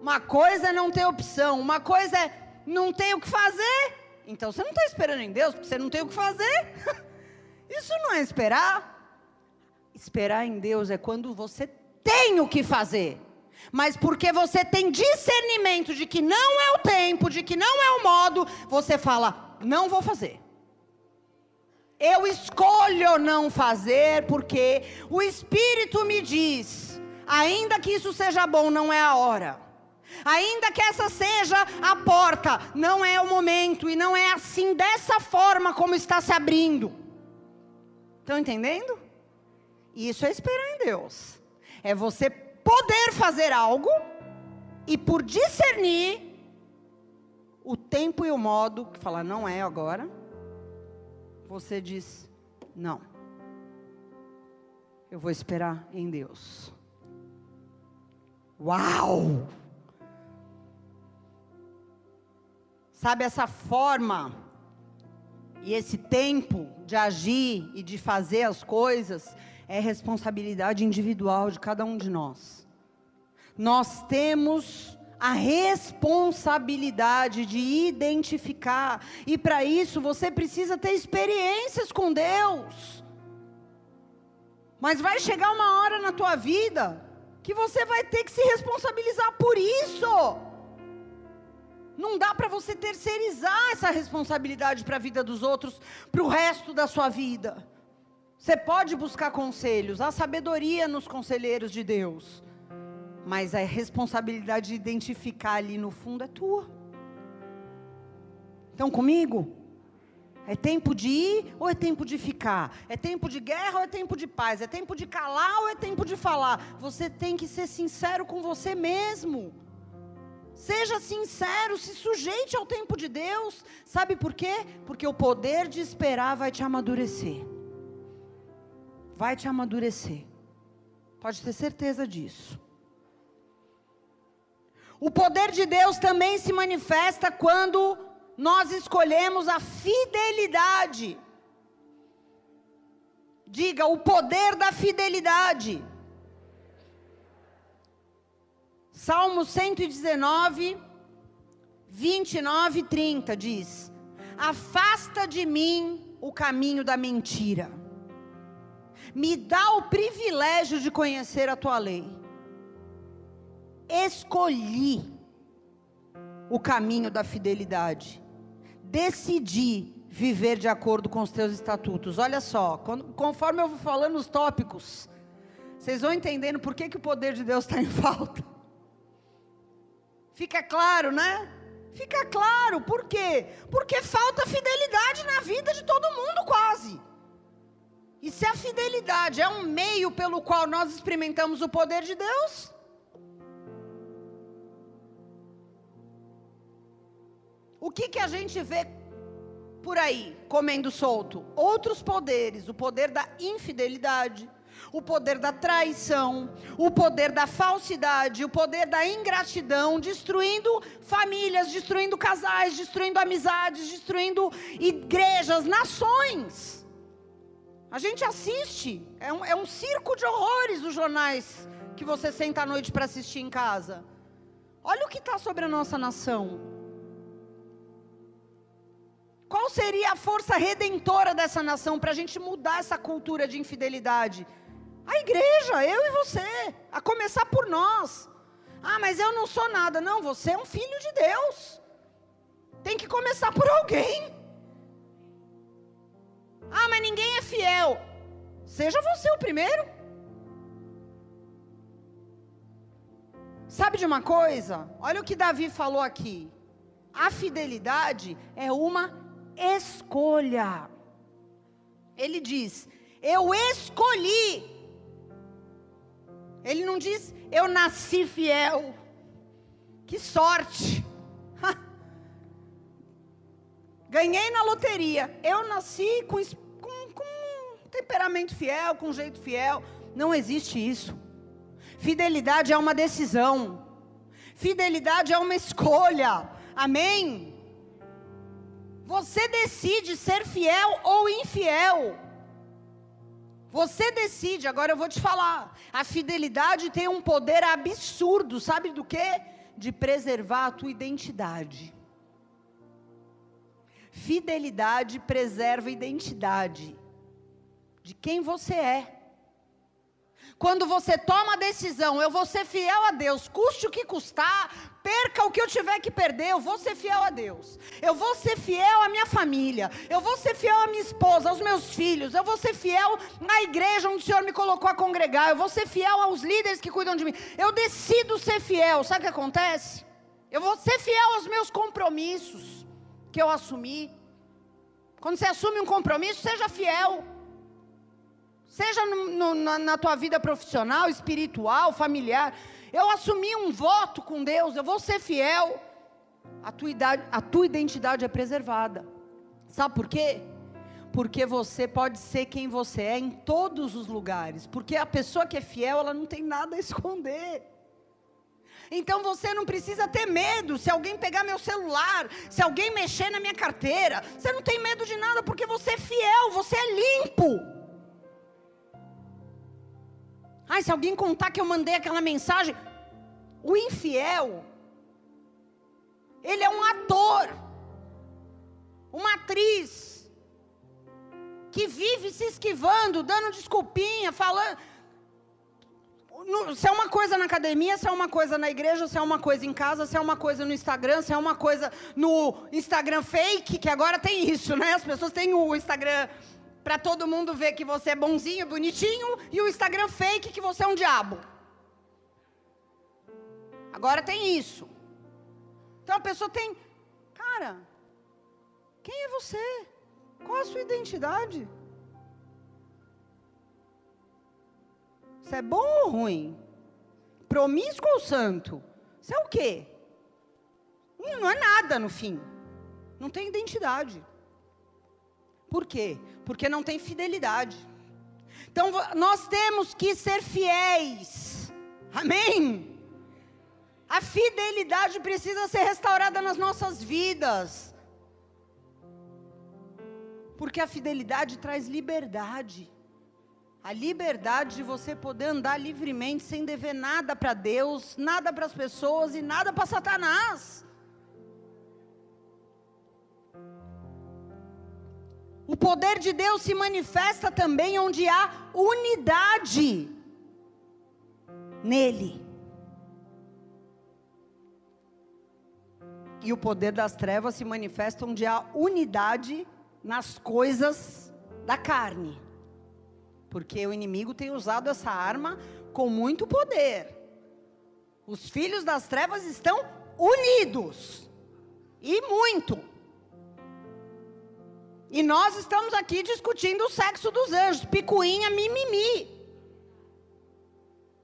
Uma coisa é não ter opção, uma coisa é não ter o que fazer. Então você não está esperando em Deus porque você não tem o que fazer. Isso não é esperar. Esperar em Deus é quando você tem o que fazer. Mas porque você tem discernimento de que não é o tempo, de que não é o modo, você fala: não vou fazer. Eu escolho não fazer porque o Espírito me diz, ainda que isso seja bom, não é a hora. Ainda que essa seja a porta, não é o momento e não é assim dessa forma como está se abrindo. Estão entendendo? Isso é esperar em Deus. É você poder fazer algo e por discernir o tempo e o modo, que fala não é agora, você diz não. Eu vou esperar em Deus. Uau! Sabe essa forma e esse tempo de agir e de fazer as coisas é responsabilidade individual de cada um de nós. Nós temos a responsabilidade de identificar, e para isso você precisa ter experiências com Deus. Mas vai chegar uma hora na tua vida que você vai ter que se responsabilizar por isso. Não dá para você terceirizar essa responsabilidade para a vida dos outros, para o resto da sua vida. Você pode buscar conselhos, há sabedoria nos conselheiros de Deus. Mas a responsabilidade de identificar ali no fundo é tua. Estão comigo? É tempo de ir ou é tempo de ficar? É tempo de guerra ou é tempo de paz? É tempo de calar ou é tempo de falar? Você tem que ser sincero com você mesmo. Seja sincero, se sujeite ao tempo de Deus. Sabe por quê? Porque o poder de esperar vai te amadurecer. Vai te amadurecer. Pode ter certeza disso. O poder de Deus também se manifesta quando nós escolhemos a fidelidade. Diga, o poder da fidelidade. Salmo 119, 29 e 30 diz: Afasta de mim o caminho da mentira, me dá o privilégio de conhecer a tua lei escolhi o caminho da fidelidade, decidi viver de acordo com os teus estatutos. Olha só, conforme eu vou falando os tópicos, vocês vão entendendo por que, que o poder de Deus está em falta. Fica claro, né? Fica claro, por quê? Porque falta fidelidade na vida de todo mundo, quase. E se a fidelidade é um meio pelo qual nós experimentamos o poder de Deus, o que, que a gente vê por aí comendo solto? Outros poderes, o poder da infidelidade, o poder da traição, o poder da falsidade, o poder da ingratidão, destruindo famílias, destruindo casais, destruindo amizades, destruindo igrejas, nações. A gente assiste, é um, é um circo de horrores os jornais que você senta à noite para assistir em casa. Olha o que está sobre a nossa nação. Qual seria a força redentora dessa nação para a gente mudar essa cultura de infidelidade? A igreja, eu e você, a começar por nós. Ah, mas eu não sou nada. Não, você é um filho de Deus. Tem que começar por alguém. Ah, mas ninguém é fiel. Seja você o primeiro. Sabe de uma coisa? Olha o que Davi falou aqui. A fidelidade é uma escolha. Ele diz: Eu escolhi ele não diz, eu nasci fiel. Que sorte! Ganhei na loteria. Eu nasci com, com, com temperamento fiel, com jeito fiel. Não existe isso. Fidelidade é uma decisão. Fidelidade é uma escolha. Amém? Você decide ser fiel ou infiel. Você decide, agora eu vou te falar. A fidelidade tem um poder absurdo, sabe do que? De preservar a tua identidade. Fidelidade preserva a identidade de quem você é. Quando você toma a decisão, eu vou ser fiel a Deus, custe o que custar, perca o que eu tiver que perder, eu vou ser fiel a Deus. Eu vou ser fiel à minha família, eu vou ser fiel à minha esposa, aos meus filhos, eu vou ser fiel na igreja onde o Senhor me colocou a congregar, eu vou ser fiel aos líderes que cuidam de mim. Eu decido ser fiel. Sabe o que acontece? Eu vou ser fiel aos meus compromissos que eu assumi. Quando você assume um compromisso, seja fiel. Seja no, no, na, tua vida profissional, espiritual, familiar. Eu assumi um voto com Deus, eu vou ser fiel. A tua, idade, a tua identidade é preservada. Sabe por quê? Porque você pode ser quem você é em todos os lugares. Porque a pessoa que é fiel, ela não tem nada a esconder. Então você não precisa ter medo se alguém pegar meu celular, se alguém mexer na minha carteira. Você não tem medo de nada porque você é fiel, você é limpo. Ai, se alguém contar que eu mandei aquela mensagem, o infiel, ele é um ator, uma atriz, que vive se esquivando, dando desculpinha, falando. Se é uma coisa na academia, se é uma coisa na igreja, se é uma coisa em casa, se é uma coisa no Instagram, se é uma coisa no Instagram fake, que agora tem isso, né? As pessoas têm o Instagram para todo mundo ver que você é bonzinho, bonitinho, e o Instagram fake que você é um diabo. Agora tem isso. Então a pessoa tem, cara, quem é você? Qual a sua identidade? Você é bom ou ruim? Promíscuo ou santo? Você é o quê? Não é nada no fim. Não tem identidade. Por quê? Porque não tem fidelidade. Então nós temos que ser fiéis. Amém? A fidelidade precisa ser restaurada nas nossas vidas. Porque a fidelidade traz liberdade. A liberdade de você poder andar livremente sem dever nada para Deus, nada para as pessoas e nada para Satanás. O poder de Deus se manifesta também onde há unidade nele. E o poder das trevas se manifesta onde há unidade nas coisas da carne. Porque o inimigo tem usado essa arma com muito poder. Os filhos das trevas estão unidos. E muito. E nós estamos aqui discutindo o sexo dos anjos, picuinha, mimimi.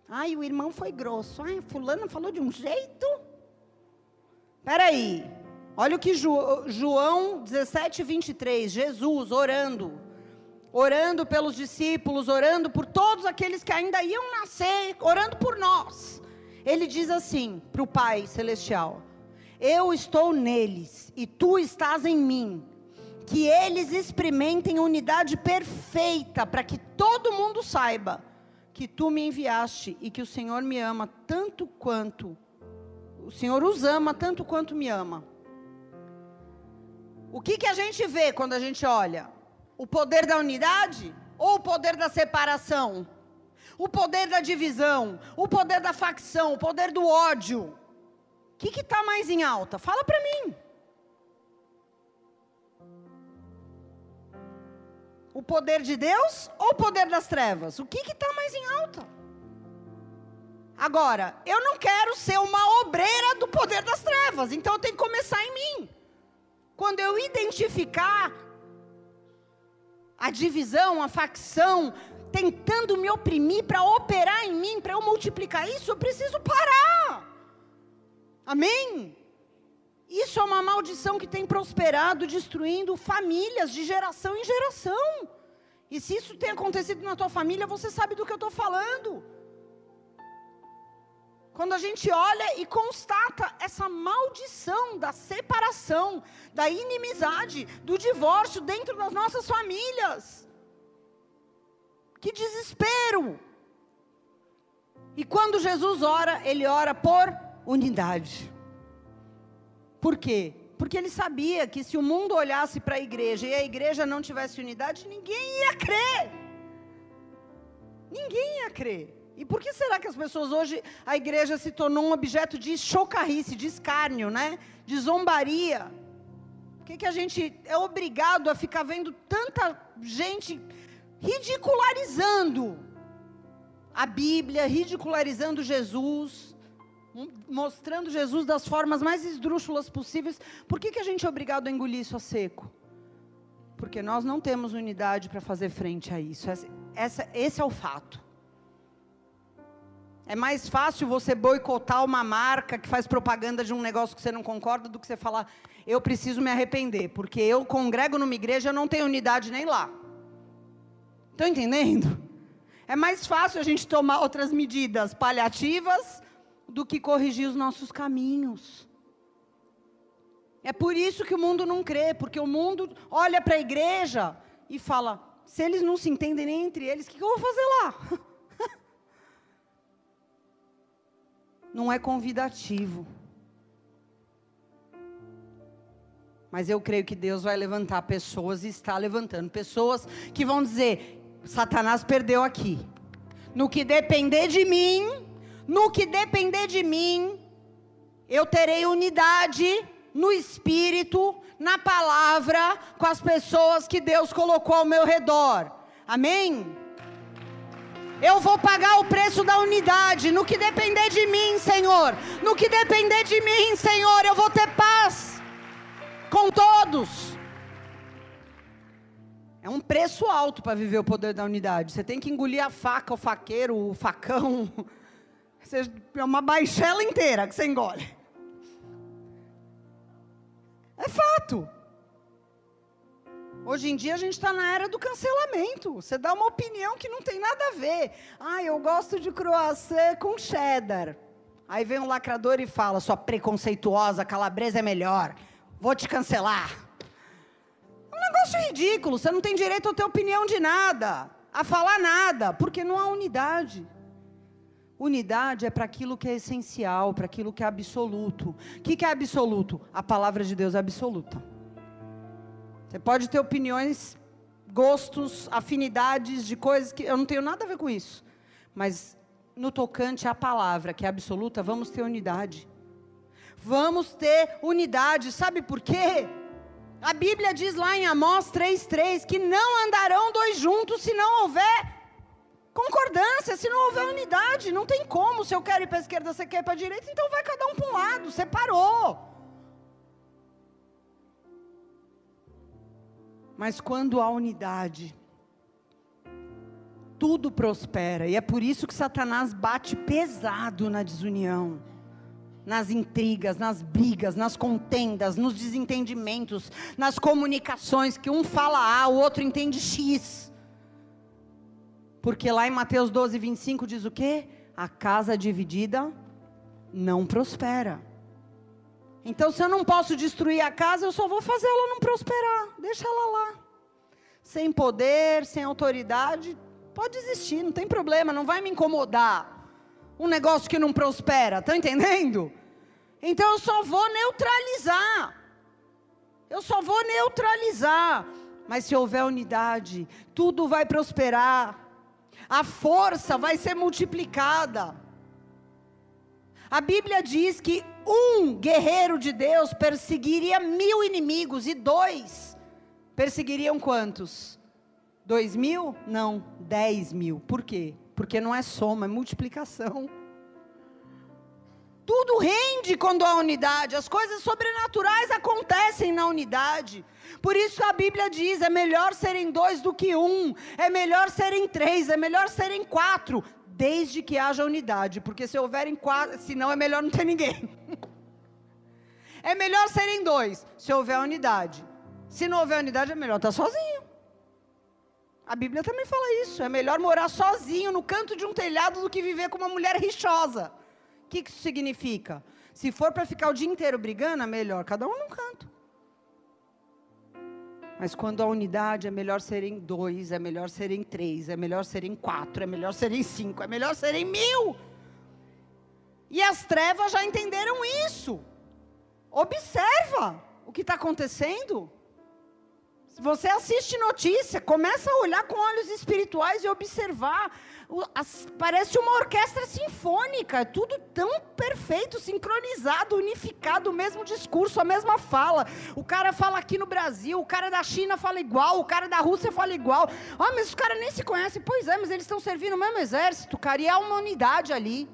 Ai, o irmão foi grosso. Ai, fulano falou de um jeito. Peraí. Olha o que João 17, 23, Jesus orando. Orando pelos discípulos, orando por todos aqueles que ainda iam nascer, orando por nós. Ele diz assim para o Pai Celestial: Eu estou neles e tu estás em mim. Que eles experimentem unidade perfeita, para que todo mundo saiba que tu me enviaste e que o Senhor me ama tanto quanto o Senhor os ama tanto quanto me ama. O que que a gente vê quando a gente olha? O poder da unidade ou o poder da separação? O poder da divisão, o poder da facção, o poder do ódio. O que está mais em alta? Fala para mim. O poder de Deus ou o poder das trevas? O que está mais em alta? Agora, eu não quero ser uma obreira do poder das trevas, então eu tenho que começar em mim. Quando eu identificar a divisão, a facção, tentando me oprimir para operar em mim, para eu multiplicar isso, eu preciso parar. Amém? Isso é uma maldição que tem prosperado, destruindo famílias de geração em geração. E se isso tem acontecido na tua família, você sabe do que eu estou falando. Quando a gente olha e constata essa maldição da separação, da inimizade, do divórcio dentro das nossas famílias. Que desespero! E quando Jesus ora, ele ora por unidade. Por quê? Porque ele sabia que se o mundo olhasse para a igreja e a igreja não tivesse unidade, ninguém ia crer. Ninguém ia crer. E por que será que as pessoas hoje, a igreja se tornou um objeto de chocarrice, de escárnio, né? De zombaria? Por que, que a gente é obrigado a ficar vendo tanta gente ridicularizando a Bíblia, ridicularizando Jesus? Mostrando Jesus das formas mais esdrúxulas possíveis, por que, que a gente é obrigado a engolir isso a seco? Porque nós não temos unidade para fazer frente a isso. Essa, essa, esse é o fato. É mais fácil você boicotar uma marca que faz propaganda de um negócio que você não concorda do que você falar, eu preciso me arrepender, porque eu congrego numa igreja, eu não tenho unidade nem lá. Estão entendendo? É mais fácil a gente tomar outras medidas paliativas do que corrigir os nossos caminhos. É por isso que o mundo não crê, porque o mundo olha para a igreja e fala: se eles não se entendem nem entre eles, o que, que eu vou fazer lá? não é convidativo. Mas eu creio que Deus vai levantar pessoas e está levantando pessoas que vão dizer: Satanás perdeu aqui. No que depender de mim, no que depender de mim, eu terei unidade no espírito, na palavra, com as pessoas que Deus colocou ao meu redor. Amém? Eu vou pagar o preço da unidade. No que depender de mim, Senhor. No que depender de mim, Senhor, eu vou ter paz com todos. É um preço alto para viver o poder da unidade. Você tem que engolir a faca, o faqueiro, o facão, é uma baixela inteira que você engole. É fato. Hoje em dia a gente está na era do cancelamento. Você dá uma opinião que não tem nada a ver. Ah, eu gosto de croissant com cheddar. Aí vem um lacrador e fala: sua preconceituosa calabresa é melhor. Vou te cancelar. É um negócio ridículo. Você não tem direito a ter opinião de nada, a falar nada, porque não há unidade. Unidade é para aquilo que é essencial, para aquilo que é absoluto. O que, que é absoluto? A palavra de Deus é absoluta. Você pode ter opiniões, gostos, afinidades de coisas que eu não tenho nada a ver com isso. Mas no tocante à palavra, que é absoluta, vamos ter unidade. Vamos ter unidade. Sabe por quê? A Bíblia diz lá em Amós 3,3 que não andarão dois juntos se não houver Concordância, se não houver unidade, não tem como. Se eu quero ir para a esquerda, você quer ir para a direita, então vai cada um para um lado, separou. Mas quando há unidade, tudo prospera. E é por isso que Satanás bate pesado na desunião, nas intrigas, nas brigas, nas contendas, nos desentendimentos, nas comunicações que um fala A, o outro entende X. Porque lá em Mateus 12, 25 diz o quê? A casa dividida não prospera. Então, se eu não posso destruir a casa, eu só vou fazer ela não prosperar. Deixa ela lá. Sem poder, sem autoridade, pode existir, não tem problema, não vai me incomodar. Um negócio que não prospera, tá entendendo? Então eu só vou neutralizar. Eu só vou neutralizar. Mas se houver unidade, tudo vai prosperar. A força vai ser multiplicada. A Bíblia diz que um guerreiro de Deus perseguiria mil inimigos e dois perseguiriam quantos? Dois mil? Não, dez mil. Por quê? Porque não é soma, é multiplicação. Tudo rende quando há unidade, as coisas sobrenaturais acontecem na unidade. Por isso a Bíblia diz: é melhor serem dois do que um, é melhor serem três, é melhor serem quatro desde que haja unidade, porque se houverem quatro, senão é melhor não ter ninguém. é melhor serem dois, se houver unidade. Se não houver unidade, é melhor estar sozinho. A Bíblia também fala isso. É melhor morar sozinho no canto de um telhado do que viver com uma mulher rixosa. O que, que isso significa? Se for para ficar o dia inteiro brigando, é melhor cada um num canto. Mas quando a unidade é melhor serem dois, é melhor serem três, é melhor serem quatro, é melhor serem cinco, é melhor serem mil. E as trevas já entenderam isso. Observa o que está acontecendo. Você assiste notícia, começa a olhar com olhos espirituais e observar as, parece uma orquestra sinfônica, tudo tão perfeito, sincronizado, unificado, o mesmo discurso, a mesma fala. O cara fala aqui no Brasil, o cara da China fala igual, o cara da Rússia fala igual. Ah, mas os caras nem se conhecem. Pois é, mas eles estão servindo o mesmo exército, cara, e há uma unidade ali.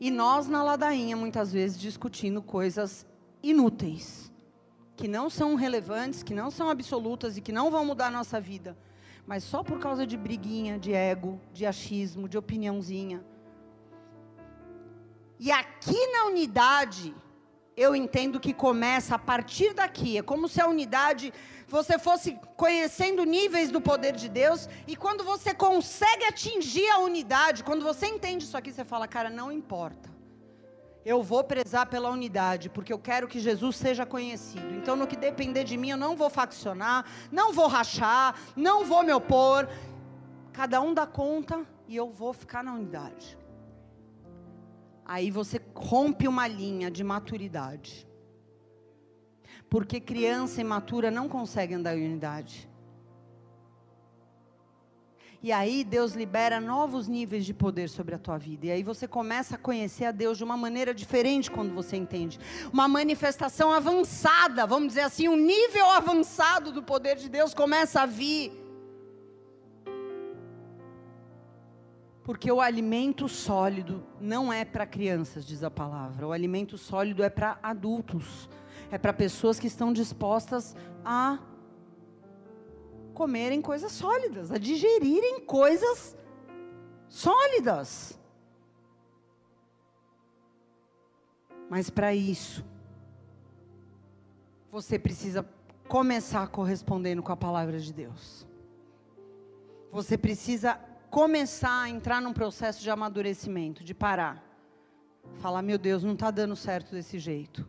E nós na ladainha, muitas vezes, discutindo coisas inúteis, que não são relevantes, que não são absolutas e que não vão mudar a nossa vida mas só por causa de briguinha, de ego, de achismo, de opiniãozinha. E aqui na unidade, eu entendo que começa a partir daqui. É como se a unidade você fosse conhecendo níveis do poder de Deus. E quando você consegue atingir a unidade, quando você entende isso aqui, você fala, cara, não importa eu vou prezar pela unidade, porque eu quero que Jesus seja conhecido. Então, no que depender de mim, eu não vou faccionar, não vou rachar, não vou me opor. Cada um dá conta e eu vou ficar na unidade. Aí você rompe uma linha de maturidade. Porque criança imatura não consegue andar em unidade. E aí Deus libera novos níveis de poder sobre a tua vida. E aí você começa a conhecer a Deus de uma maneira diferente quando você entende. Uma manifestação avançada, vamos dizer assim, um nível avançado do poder de Deus começa a vir. Porque o alimento sólido não é para crianças, diz a palavra. O alimento sólido é para adultos. É para pessoas que estão dispostas a comerem coisas sólidas, a digerirem coisas sólidas. Mas para isso, você precisa começar correspondendo com a palavra de Deus. Você precisa começar a entrar num processo de amadurecimento, de parar. Falar, meu Deus, não está dando certo desse jeito.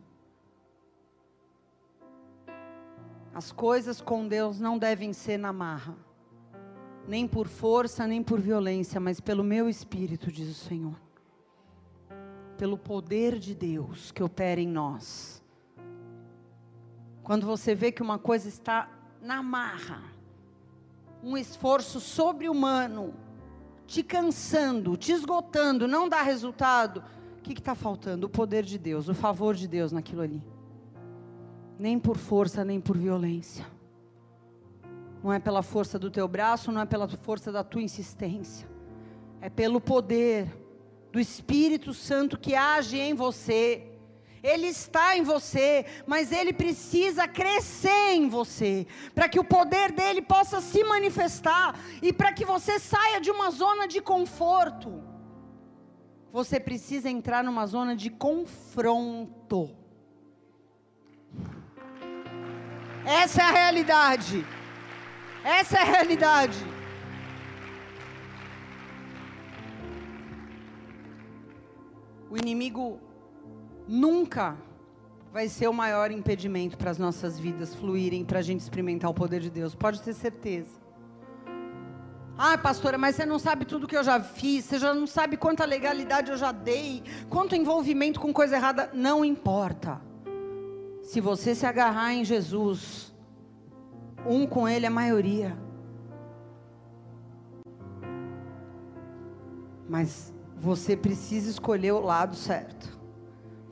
As coisas com Deus não devem ser na marra, nem por força, nem por violência, mas pelo meu espírito, diz o Senhor. Pelo poder de Deus que opera em nós. Quando você vê que uma coisa está na marra, um esforço sobre-humano, te cansando, te esgotando, não dá resultado, o que está faltando? O poder de Deus, o favor de Deus naquilo ali nem por força, nem por violência. Não é pela força do teu braço, não é pela força da tua insistência. É pelo poder do Espírito Santo que age em você. Ele está em você, mas ele precisa crescer em você, para que o poder dele possa se manifestar e para que você saia de uma zona de conforto. Você precisa entrar numa zona de confronto. Essa é a realidade. Essa é a realidade. O inimigo nunca vai ser o maior impedimento para as nossas vidas fluírem, para a gente experimentar o poder de Deus. Pode ter certeza. Ah, pastora, mas você não sabe tudo que eu já fiz, você já não sabe quanta legalidade eu já dei, quanto envolvimento com coisa errada. Não importa. Se você se agarrar em Jesus, um com Ele é maioria. Mas você precisa escolher o lado certo.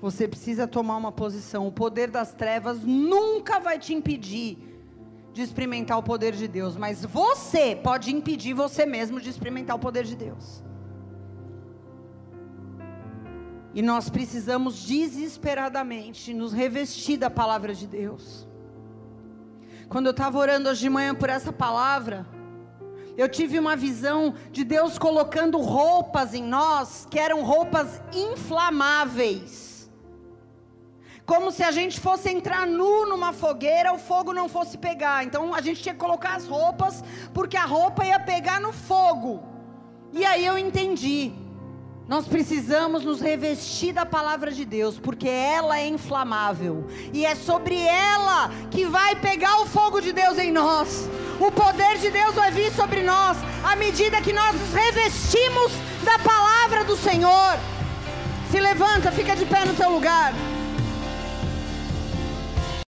Você precisa tomar uma posição. O poder das trevas nunca vai te impedir de experimentar o poder de Deus, mas você pode impedir você mesmo de experimentar o poder de Deus. E nós precisamos desesperadamente nos revestir da palavra de Deus. Quando eu estava orando hoje de manhã por essa palavra, eu tive uma visão de Deus colocando roupas em nós que eram roupas inflamáveis como se a gente fosse entrar nu numa fogueira, o fogo não fosse pegar. Então a gente tinha que colocar as roupas, porque a roupa ia pegar no fogo. E aí eu entendi. Nós precisamos nos revestir da palavra de Deus, porque ela é inflamável, e é sobre ela que vai pegar o fogo de Deus em nós. O poder de Deus vai vir sobre nós à medida que nós nos revestimos da palavra do Senhor. Se levanta, fica de pé no teu lugar.